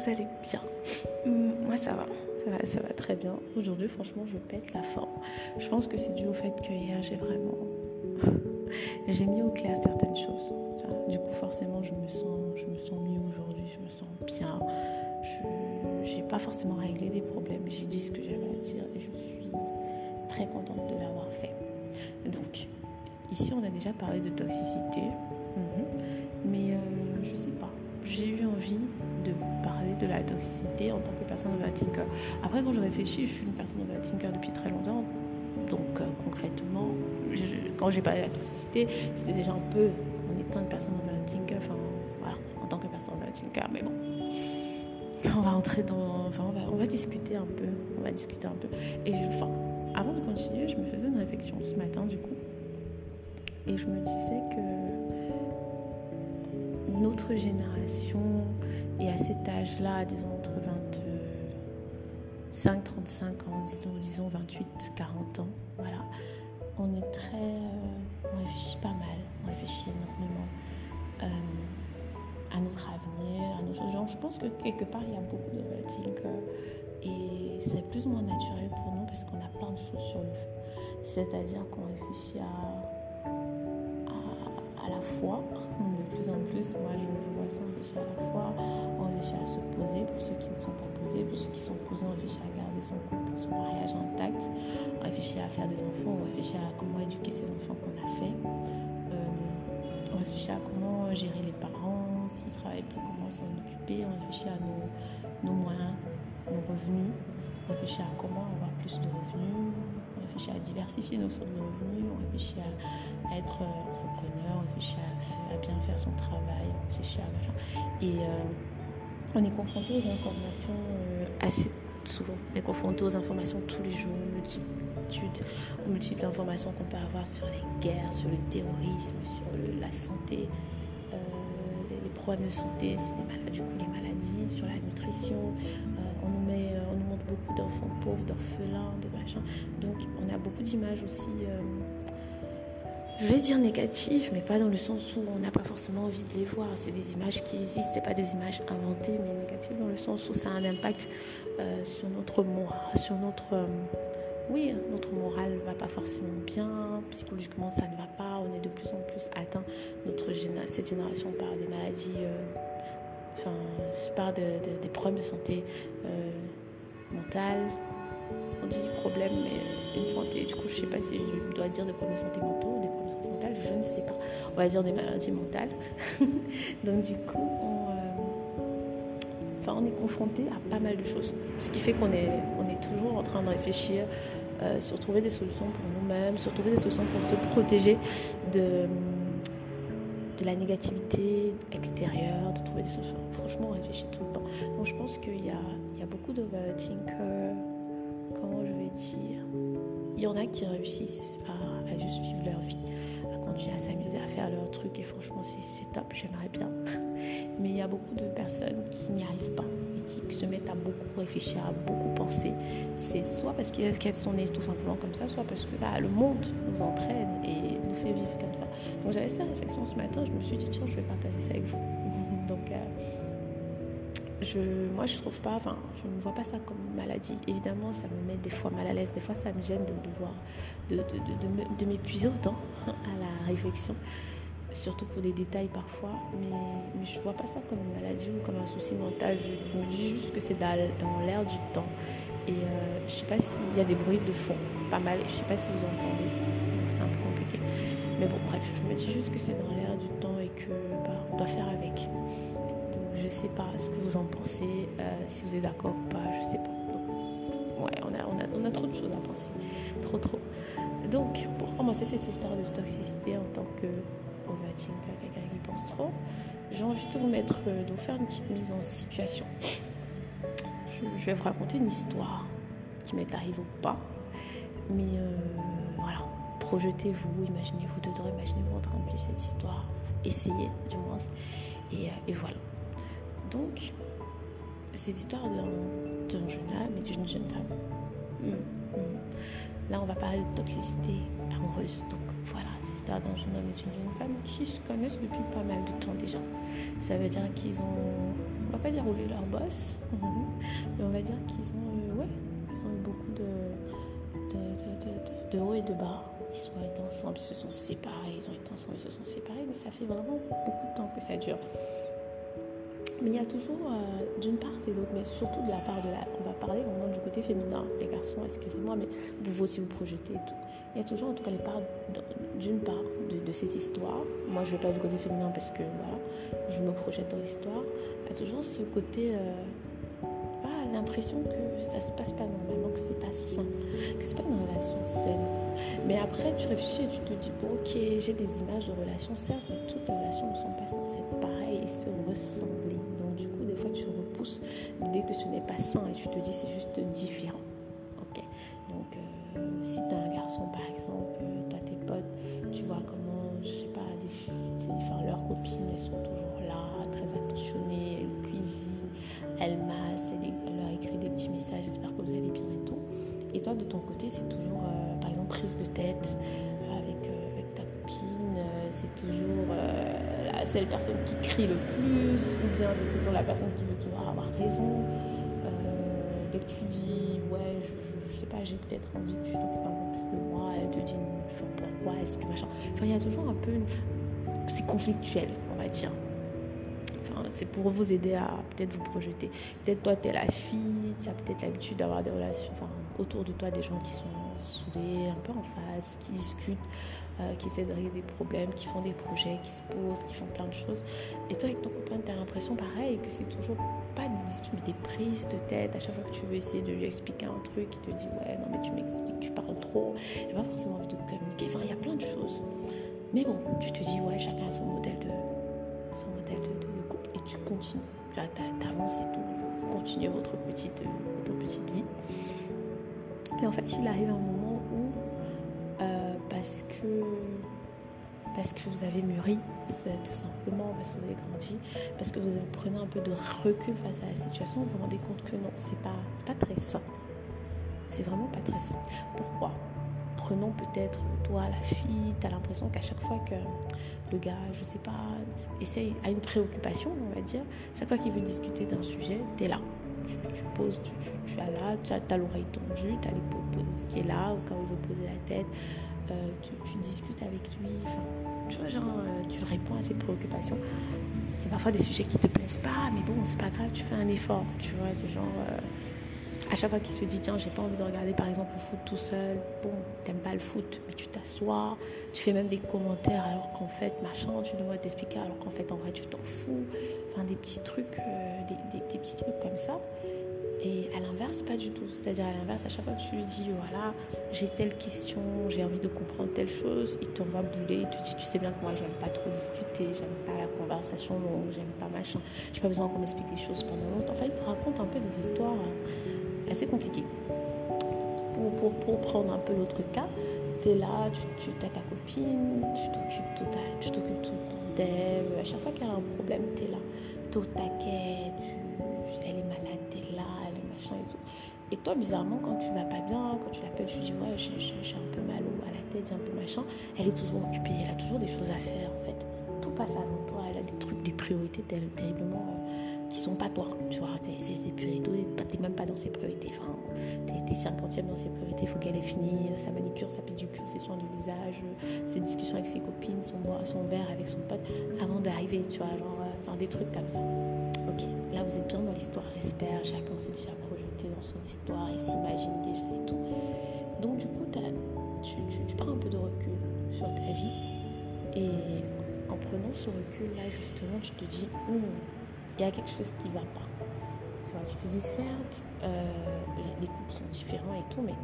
vous allez bien. Hum, moi, ça va. Ça va, ça va très bien. Aujourd'hui, franchement, je pète la forme. Je pense que c'est dû au fait que hier, j'ai vraiment. j'ai mis au clair certaines choses. Du coup, forcément, je me sens, je me sens mieux aujourd'hui. Je me sens bien. Je n'ai pas forcément réglé des problèmes. J'ai dit ce que j'avais à dire et je suis très contente de l'avoir fait. Donc, ici, on a déjà parlé de toxicité. Après, quand je réfléchis, je suis une personne overthinker depuis très longtemps. Donc, euh, concrètement, quand j'ai parlé de la toxicité, c'était déjà un peu en étant une personne overthinker, enfin, voilà, en tant que personne overthinker. Mais bon, on va entrer dans. Enfin, on va, on va discuter un peu. On va discuter un peu. Et enfin, avant de continuer, je me faisais une réflexion ce matin, du coup. Et je me disais que notre génération, et à cet âge-là, disons entre 25, 35 ans, disons, disons 28, 40 ans, voilà, on est très. Euh, on réfléchit pas mal, on réfléchit énormément euh, à notre avenir, à notre genre. Je pense que quelque part, il y a beaucoup de que et c'est plus ou moins naturel pour nous parce qu'on a plein de choses sur le feu. C'est-à-dire qu'on réfléchit à, la foi, de plus en plus. Moi, je me vois réfléchit à la fois, on réfléchit à se poser pour ceux qui ne sont pas posés, pour ceux qui sont posés, on réfléchit à garder son couple, son mariage intact, on réfléchit à faire des enfants, on réfléchit à comment éduquer ces enfants qu'on a fait, euh, on réfléchit à comment gérer les parents, s'ils travaillent plus, comment s'en occuper, on réfléchit à nos, nos moyens, nos revenus, on réfléchit à comment avoir plus de revenus, à diversifier nos sources de revenus, on réfléchit à être euh, entrepreneur, on réfléchit à, bien faire son travail, on réfléchit à machin. Et euh, on est confronté aux informations euh, assez souvent. On est confronté aux informations tous les jours, multitudes, multiples informations qu'on peut avoir sur les guerres, sur le terrorisme, sur la santé, les, problèmes de santé, sur les maladies, du coup les maladies, sur la nutrition. on nous met, beaucoup d'enfants pauvres, d'orphelins, de machin. Donc on a beaucoup d'images aussi je vais dire négatives, mais pas dans le sens où on n'a pas forcément envie de les voir. C'est des images qui existent, c'est pas des images inventées, mais négatives dans le sens où ça a un impact euh, sur notre morale, sur notre, euh, oui, notre morale va pas forcément bien, psychologiquement ça ne va pas. On est de plus en plus atteint notre cette génération par des maladies, euh, enfin par des problèmes de santé mentale. On dit problème, mais une santé. Du coup, je sais pas si je dois dire des problèmes de santé mentaux je ne sais pas. On va dire des maladies mentales. Donc du coup, on, euh, on est confronté à pas mal de choses. Ce qui fait qu'on est, toujours en train de réfléchir euh, sur trouver des solutions pour nous-mêmes, sur trouver des solutions pour se protéger de, de la négativité extérieure, de trouver des solutions. Franchement, on réfléchit tout le temps. Je pense qu'il y a, il y a beaucoup d'overthinkers, comment je vais dire, il y en a qui réussissent à, à juste vivre leur vie à s'amuser à faire leur truc et franchement c'est top, j'aimerais bien. Mais il y a beaucoup de personnes qui n'y arrivent pas et qui se mettent à beaucoup réfléchir, à beaucoup penser. C'est soit parce qu'elles sont nées tout simplement comme ça, soit parce que bah, le monde nous entraîne et nous fait vivre comme ça. Donc j'avais cette réflexion ce matin, je me suis dit tiens je vais partager ça avec vous. Donc euh, moi je trouve pas, enfin je ne vois pas ça comme maladie. Évidemment ça me met des fois mal à l'aise, des fois ça me gêne de devoir de, de, de m'épuiser autant à la réflexion, surtout pour des détails parfois, mais, mais je ne vois pas ça comme une maladie ou comme un souci mental. Je, me dis juste que c'est dans, l'air du temps. Et euh, je ne sais pas s'il y a des bruits de fond, pas mal, je ne sais pas si vous entendez, c'est un peu compliqué. Mais bon, bref, je me dis juste que c'est dans l'air du temps et que bah, on doit faire avec. Je ne sais pas ce que vous en pensez, euh, si vous êtes d'accord ou pas, je ne sais pas. ouais, on a, on, a, on a trop de choses à penser, trop trop. Donc, pour commencer cette histoire de toxicité en tant que overthinker, quelqu'un qui pense trop, j'ai envie de vous mettre, euh, de vous faire une petite mise en situation. Je, vais vous raconter une histoire qui m'est arrivée ou pas. Mais euh, voilà, projetez-vous, imaginez-vous dedans, imaginez-vous en train de vivre cette histoire. Essayez du moins. Et, euh, voilà. Donc, c'est l'histoire d'un jeune homme et d'une jeune femme. Hmm, hmm. Là, on va parler de toxicité amoureuse. Donc voilà, c'est l'histoire d'un jeune homme et d'une jeune femme qui se connaissent depuis pas mal de temps déjà. Ça veut dire qu'ils ont on va pas dire rouler leur boss, mais on va dire qu'ils ont, ouais, ils ont eu beaucoup de, de, de, de, haut et de bas. Ils sont ensemble, ils se sont séparés, ils ont été ensemble, ils se sont séparés, mais ça fait vraiment beaucoup de temps que ça dure. Mais il y a toujours euh, d'une part et d'autre, mais surtout de la part de la. On va parler vraiment du côté féminin, les garçons, excusez-moi, mais vous aussi vous projeter et tout. Il y a toujours en tout cas les parts d'une part de, cette histoire. Moi je ne vais pas du côté féminin parce que voilà, je me projette dans l'histoire. Il y a toujours ce côté. Euh, l'impression que ça se passe pas normalement, que c'est pas sain, que c'est pas une relation saine. Mais après, tu réfléchis et tu te dis, bon, ok, j'ai des images de relations, certes, mais toutes les relations ne sont pas censées être pareilles se ressembler. Repousses l'idée que ce n'est pas sain et tu te dis, c'est juste différent. Ok Donc, euh, si tu as un garçon, par exemple, la seule personne qui crie le plus, ou bien c'est toujours la personne qui veut toujours avoir raison. dès que tu dis, ouais, je, je, sais pas, j'ai peut-être envie que tu t'occupes un peu plus de moi, elle te dit, pourquoi, est-ce que machin. Enfin, il y a toujours un peu une. C'est conflictuel, on va dire c'est pour vous aider à peut-être vous projeter. Peut-être toi, tu es la fille, tu as peut-être l'habitude d'avoir des relations, enfin, autour de toi, des gens qui sont soudés, un peu en phase, qui discutent, euh, qui essaient de régler des problèmes, qui font des projets, qui se posent, qui font plein de choses. Et toi, avec ton copain, tu as l'impression pareil, que c'est toujours pas des disputes, des prises de tête. À chaque fois que tu veux essayer de lui expliquer un truc, il te dit Ouais, non, mais tu m'expliques, tu parles trop. Il n'a pas forcément envie de communiquer. Enfin, il y a plein de choses. Mais bon, tu te dis Ouais, chacun a son modèle de, son modèle de tu continues. Tu avances et tout. Continuez votre petite, votre petite vie. Et en fait, il arrive un moment où, euh, parce que parce que vous avez mûri, tout simplement parce que vous avez grandi, parce que vous prenez un peu de recul face à la situation, vous vous rendez compte que non, c'est pas, pas très sain. C'est vraiment pas très sain. Pourquoi? Prenons peut-être toi, la fille, tu as l'impression qu'à chaque fois que le gars, je sais pas, essaye, a une préoccupation, on va dire. Chaque fois qu'il veut discuter d'un sujet, tu es là. Tu, poses, tu, es là, tu as, l'oreille tendue, tu as l'épaule qui est là, au cas où il veut poser la tête. Euh, tu, discutes avec lui. Enfin, tu vois, genre, euh, tu réponds à ses préoccupations. C'est parfois des sujets qui te plaisent pas, mais bon, c'est pas grave, tu fais un effort. Tu vois, genre. Euh, à chaque fois qu'il se dit tiens j'ai pas envie de regarder par exemple le foot tout seul bon t'aimes pas le foot mais tu t'assois tu fais même des commentaires alors qu'en fait machin tu dois t'expliquer alors qu'en fait en vrai tu t'en fous enfin des petits trucs euh, des, petits trucs comme ça et à l'inverse pas du tout c'est à l'inverse à chaque fois que tu lui dis voilà j'ai telle question j'ai envie de comprendre telle chose il t'envoie bouler il te dit tu sais bien que moi j'aime pas trop discuter j'aime pas la conversation longue j'aime pas machin j'ai pas besoin qu'on m'explique les choses pendant longtemps enfin il te raconte un peu des histoires assez compliqué. Pour, pour, pour prendre un peu l'autre cas, c'est là, tu, tu as ta copine, tu t'occupes tout, tu t'occupes tout le temps d'elle. À chaque fois qu'elle a un problème, tu es là. Tout taquet, elle toi, bizarrement, quand tu vas pas bien, quand tu l'appelles, tu dis Ouais, j'ai, un peu mal à la tête, j'ai un peu machin, elle est toujours occupée, elle a toujours des choses à faire en fait. Tout passe avant toi, elle a des trucs, des priorités terriblement. Euh, qui sont pas toi, tu vois, c'est priorités, toi t'es même pas dans ses priorités, enfin, t'es 50e dans ses priorités, il faut qu'elle ait fini sa manicure, sa pédicure, ses soins du visage, ses discussions avec ses copines, son, son verre avec son pote, avant d'arriver, tu vois, genre, euh, enfin, des trucs comme ça. Ok, là vous êtes bien dans l'histoire, j'espère, chacun s'est déjà dans son histoire et s'imagine déjà et tout. Donc du coup, tu, prends un peu de recul sur ta vie et en prenant ce recul là, justement, tu te dis, hmm, il y a quelque chose qui ne va pas. Tu, te dis, certes, euh, les, couples sont différents et tout, mais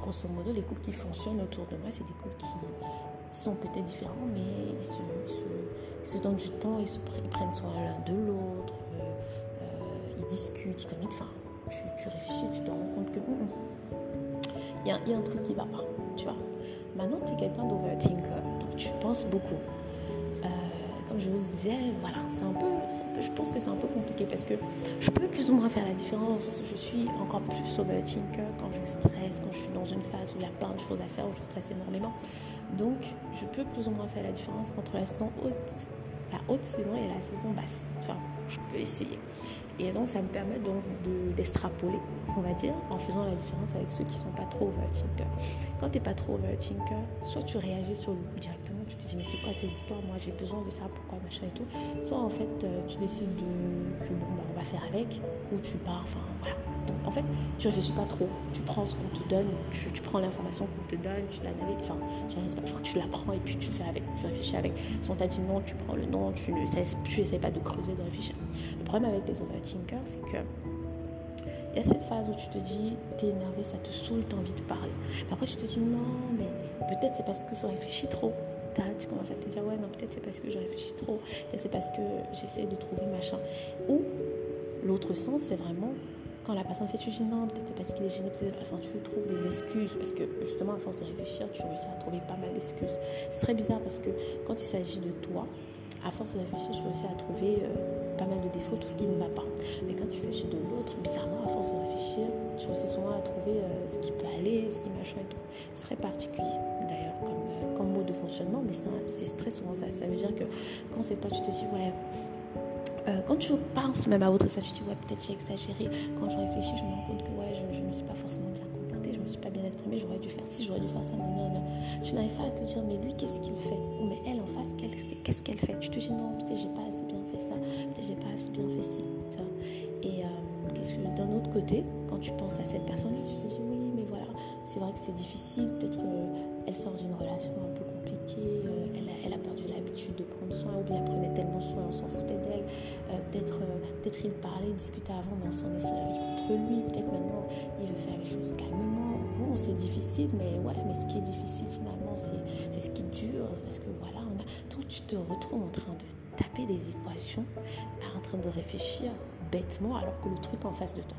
grosso modo, les couples qui fonctionnent autour de moi, c'est des couples qui sont peut-être différents, mais ils se, donnent du temps, ils, se, prennent soin l'un de l'autre, euh, euh, ils discutent, ils communiquent. Tu, réfléchis, tu te rends compte que hum, hum, il y, a un truc qui ne va pas, tu vois. Maintenant, tu es quelqu'un d'overthinker, donc tu penses beaucoup comme je vous disais, voilà, c'est un, peu, je pense que c'est un peu compliqué parce que je peux plus ou moins faire la différence parce que je suis encore plus overthinker quand je stresse, quand je suis dans une phase où il y a plein de choses à faire, où je stresse énormément. Donc, je peux plus ou moins faire la différence entre la saison haute, la haute saison et la saison basse. Enfin, je peux essayer. Et donc, ça me permet donc d'extrapoler, on va dire, en faisant la différence avec ceux qui ne sont pas trop overthinkers. Quand tu n'es pas trop overthinker, soit tu réagis sur le coup directement, tu te dis, mais c'est quoi ces histoires? Moi, j'ai besoin de ça, pourquoi machin et tout. Soit en fait, euh, tu décides de, que bon, bah, on va faire avec, ou tu pars, enfin voilà. En fait, tu réfléchis pas trop. Tu prends ce qu'on te donne, tu, prends l'information qu'on te donne, tu l'analyses, enfin, tu, tu la prends et puis tu fais avec, tu réfléchis avec. Si on t'a dit non, tu prends le non, tu ne tu pas de creuser, de réfléchir. Le problème avec les overthinkers, c'est que il y a cette phase où tu te dis, t'es énervé, ça te saoule, t'as envie de parler. Après, tu te dis, non, mais peut-être c'est parce que je réfléchis trop. Tu commences à te dire, ouais, non, peut-être c'est parce que je réfléchis trop. Peut-être c'est parce que j'essaie de trouver machin. Ou l'autre sens, c'est vraiment quand la personne fait, tu dis non, peut-être c'est parce qu'il est gêné, enfin, tu trouves des excuses, parce que justement, à force de réfléchir, tu réussis à trouver pas mal d'excuses. C'est très bizarre parce que quand il s'agit de toi, à force de réfléchir, je réussis à trouver euh, pas mal de défauts, tout ce qui ne va pas. Mais quand il s'agit de l'autre, bizarrement, à force de réfléchir, je réussis souvent à trouver euh, ce qui peut aller, ce qui machin et tout. C'est très particulier, d'ailleurs, comme, euh, comme mode de fonctionnement, mais c'est très souvent ça. Ça veut dire que quand c'est toi, tu te dis, ouais, euh, quand tu penses même à autre chose, tu te dis, ouais, peut-être j'ai exagéré. Quand je réfléchis, je me rends compte que ouais, je ne me suis pas forcément bien comportée, je ne me suis pas bien exprimée, j'aurais dû faire ci, j'aurais dû faire ça. Non, non, non. Tu n'arrives pas à te dire, mais lui, qu'est-ce qu'il fait? Ou mais elle en face, qu'est-ce qu'elle fait? Tu te dis, non, peut-être j'ai pas assez bien fait ça, peut-être j'ai pas assez bien fait ci. Et euh, qu'est-ce que d'un autre côté, quand tu penses à cette personne-là, tu te dis, oui, mais voilà, c'est vrai que c'est difficile, peut-être qu'elle sort d'une relation un peu compliquée, euh, elle, a, elle perdu l'habitude de prendre soin, ou bien elle prenait tellement soin, on s'en foutait d'elle. Euh, peut-être euh, peut il parlait, discutait avant, mais on s'en est servi contre lui. Peut-être maintenant, il veut faire les choses calmement. Bon, c'est difficile, mais ouais, mais ce qui est difficile finalement, c'est ce qui dure. Parce que voilà, on tu te retrouves en train de taper des équations, en train de réfléchir bêtement, alors que le truc en face de toi.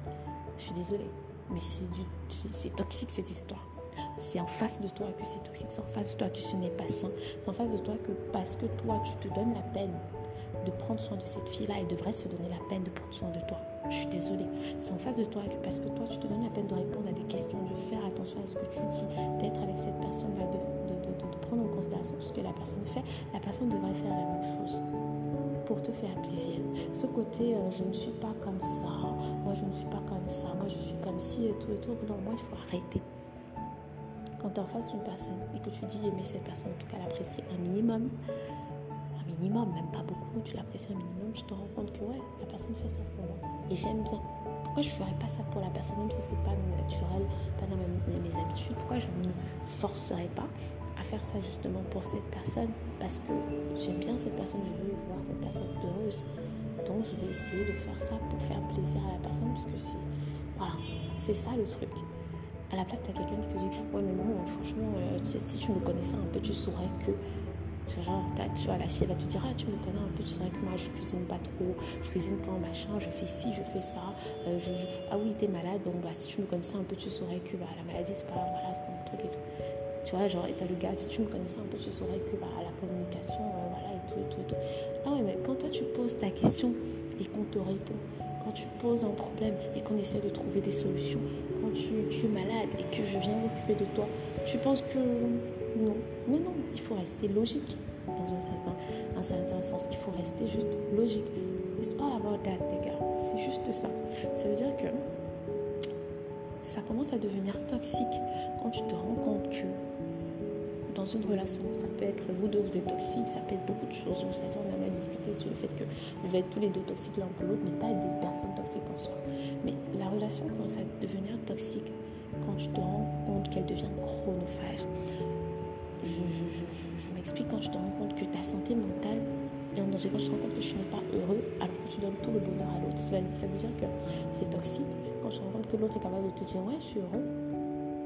Je suis désolée, mais c'est toxique cette histoire. C'est en face de toi que c'est toxique, c'est en face de toi que ce n'est pas sain, c'est en face de toi que parce que toi tu te donnes la peine de prendre soin de cette fille-là, elle devrait se donner la peine de prendre soin de toi. Je suis désolée. C'est en face de toi que parce que toi, tu te donnes la peine de répondre à des questions, de faire attention à ce que tu dis, d'être avec cette personne-là, de, prendre en considération ce que la personne fait, la personne devrait faire la même chose pour te faire plaisir. Ce côté, euh, je ne suis pas comme ça, moi je ne suis pas comme ça, moi je suis comme ci et tout et tout, non, moi il faut arrêter. Quand tu es en face d'une personne et que tu dis aimer cette personne, en tout cas l'apprécier un minimum, minimum, même pas beaucoup, tu l'apprécies un minimum, tu te rends compte que ouais, la personne fait ça pour moi. Et j'aime bien. Pourquoi je ne ferais pas ça pour la personne, même si c'est pas naturel, pas dans mes, habitudes Pourquoi je ne me forcerais pas à faire ça justement pour cette personne? Parce que j'aime bien cette personne, je veux voir cette personne heureuse. Donc je vais essayer de faire ça pour faire plaisir à la personne, parce que c'est voilà, c'est ça le truc. À la place, tu as quelqu'un qui te dit Ouais, mais maman, franchement, euh, si tu me connaissais un peu, tu saurais que tu vois, genre, tu vois, la fille, va te dire, ah, tu me connais un peu, tu sais que moi, je cuisine pas trop, je cuisine quand machin, je fais ci, je fais ça. Euh, je, ah oui, t'es malade, donc bah, si tu me connaissais un peu, tu saurais que bah, la maladie, c'est pas, voilà, pas mon truc et tout. Tu vois, genre, et t'as le gars, si tu me connaissais un peu, tu saurais que bah, la communication, euh, voilà, et tout, et tout, et tout. Ah ouais, mais quand toi, tu poses ta question et qu'on te répond, quand tu poses un problème et qu'on essaie de trouver des solutions, quand tu, es malade et que je viens m'occuper de toi, tu penses que non, mais non, il faut rester logique dans un certain, un certain sens. Il faut rester juste logique. It's all about that, les gars. C'est juste ça. Ça veut dire que ça commence à devenir toxique quand tu te rends compte que dans une relation, ça peut être vous deux, vous êtes toxiques, ça peut être beaucoup de choses. Vous savez, on en a discuté sur le fait que vous êtes tous les deux toxiques l'un pour l'autre, mais pas des personnes toxiques en soi. Mais la relation commence à devenir toxique quand tu te rends compte qu'elle devient chronophage je, m'explique quand tu te rends compte que ta santé mentale est en danger, quand tu te rends compte que tu n'es pas heureux alors que tu donnes tout le bonheur à l'autre. Ça veut dire que c'est toxique quand tu te rends compte que l'autre est capable de te dire Ouais, je suis heureux,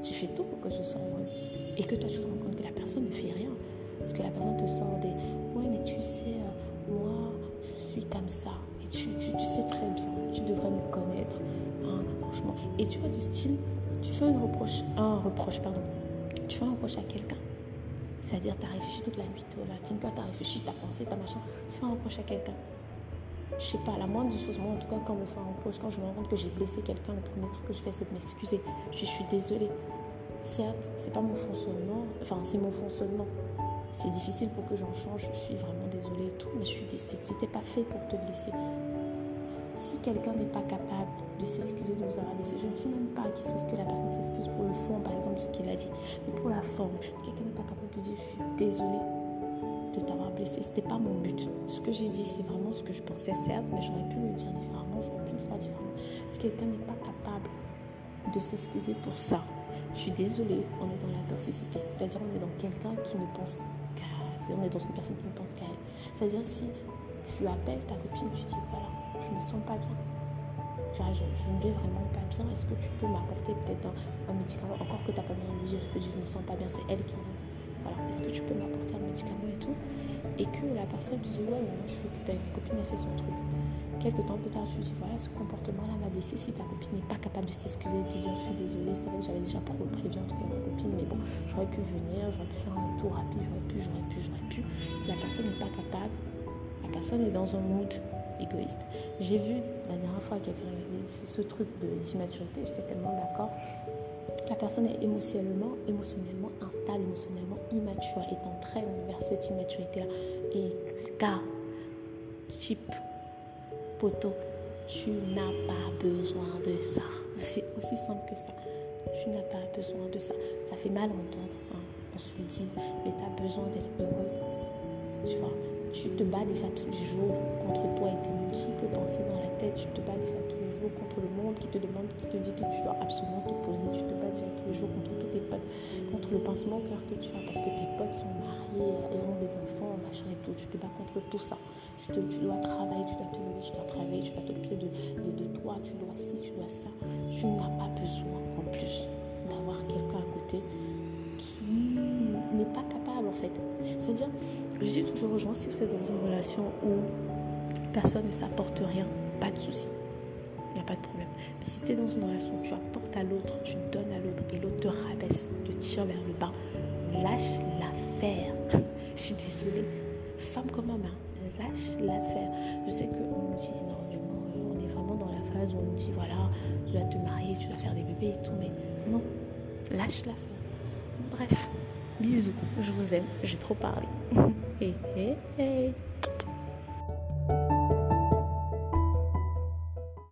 tu fais tout pour que je sois heureux. Et que toi, tu te rends compte que la personne ne fait rien. Parce que la personne te sort des Ouais, mais tu sais, euh, moi, je suis comme ça. Et tu, sais très bien, tu devrais me connaître. Hein, franchement. Et tu vois, du style, tu fais une reproche, un reproche, pardon. Tu fais un reproche à quelqu'un c'est-à-dire, tu as réfléchi toute la nuit, tu as réfléchi, tu as pensé, tu as machin. Fais un reproche à quelqu'un. Je sais pas, la moindre des choses, moi en tout cas, quand on me fait un reproche, quand je me rends compte que j'ai blessé quelqu'un, le premier truc que je fais, c'est de m'excuser. Je suis désolée. Certes, c'est pas mon fonctionnement, enfin, c'est mon fonctionnement. C'est difficile pour que j'en change, je suis vraiment désolée et tout, mais je suis c'était pas fait pour te blesser. Si quelqu'un n'est pas capable de s'excuser de vous avoir blessé, je ne dis même pas qu'il ce que la personne s'excuse pour le fond, par exemple, ce qu'il a dit, mais pour la forme. Si quelqu'un n'est pas capable de dire je suis désolée de t'avoir blessé, c'était pas mon but. Ce que j'ai dit, c'est vraiment ce que je pensais, certes, mais j'aurais pu le dire différemment, j'aurais pu le faire différemment. Si quelqu'un n'est pas capable de s'excuser pour ça, je suis désolée, on est dans la toxicité. C'est-à-dire, on est dans quelqu'un qui ne pense qu'à. On est dans une personne qui ne pense qu'à elle. C'est-à-dire, si tu appelles ta copine, tu dis voilà, je me sens pas bien. je, ne vais vraiment pas bien. Est-ce que tu peux m'apporter peut-être un, médicament? Encore que tu n'as pas besoin de lui dire, je peux dire je me sens pas bien, c'est elle qui. Voilà, est-ce que tu peux m'apporter un médicament et tout? Et que la personne te dit ouais, moi je suis occupée ma copine, elle fait son truc. Quelques temps plus tard, tu dis voilà, ce comportement-là m'a blessé. Si ta copine n'est pas capable de s'excuser, de te dire je suis désolée, c'est vrai que j'avais déjà prévu en tout cas ma copine, mais bon, j'aurais pu venir, j'aurais pu faire un tour rapide, j'aurais pu, j'aurais pu, j'aurais pu. Si la personne n'est pas capable, la personne est dans un mood égoïste. J'ai vu la dernière fois quelqu'un ce truc d'immaturité, j'étais tellement d'accord. La personne est émotionnellement, émotionnellement instable, émotionnellement immature, est en train vers cette immaturité-là. Et car, type poteau, tu n'as pas besoin de ça. C'est aussi simple que ça. Tu n'as pas besoin de ça. Ça fait mal entendre, hein, on se le dise, mais tu as besoin d'être heureux. Tu vois, tu te bats déjà tous les jours contre toi et tes multiples pensées dans la tête. Tu te bats déjà tous les jours contre le monde qui te demande, qui te dit que tu dois absolument te poser. Tu te bats déjà tous les jours contre tous tes potes, contre le pincement au que tu as parce que tes potes sont mariés et ont des enfants, machin et tout. Tu te bats contre tout ça. Tu, dois travailler, tu dois te lever, tu dois travailler, tu dois t'occuper de, de, de toi, tu dois ci, tu dois ça. Tu n'as pas besoin en plus d'avoir quelqu'un à côté qui n'est pas capable en fait. C'est-à-dire, je dis toujours aux gens, si vous êtes dans une relation où personne ne s'apporte rien, pas de souci. A pas de problème. Mais si tu es dans une relation tu apportes à l'autre, tu donnes à l'autre et l'autre te rabaisse, te tire vers le bas, lâche l'affaire. je suis désolée. Femme comme homme, lâche l'affaire. Je sais qu'on nous dit énormément, euh, on est vraiment dans la phase où on nous dit voilà, tu dois te marier, tu dois faire des bébés et tout, mais non, lâche l'affaire. Bref, bisous, je vous aime, j'ai trop parlé. hey, hey.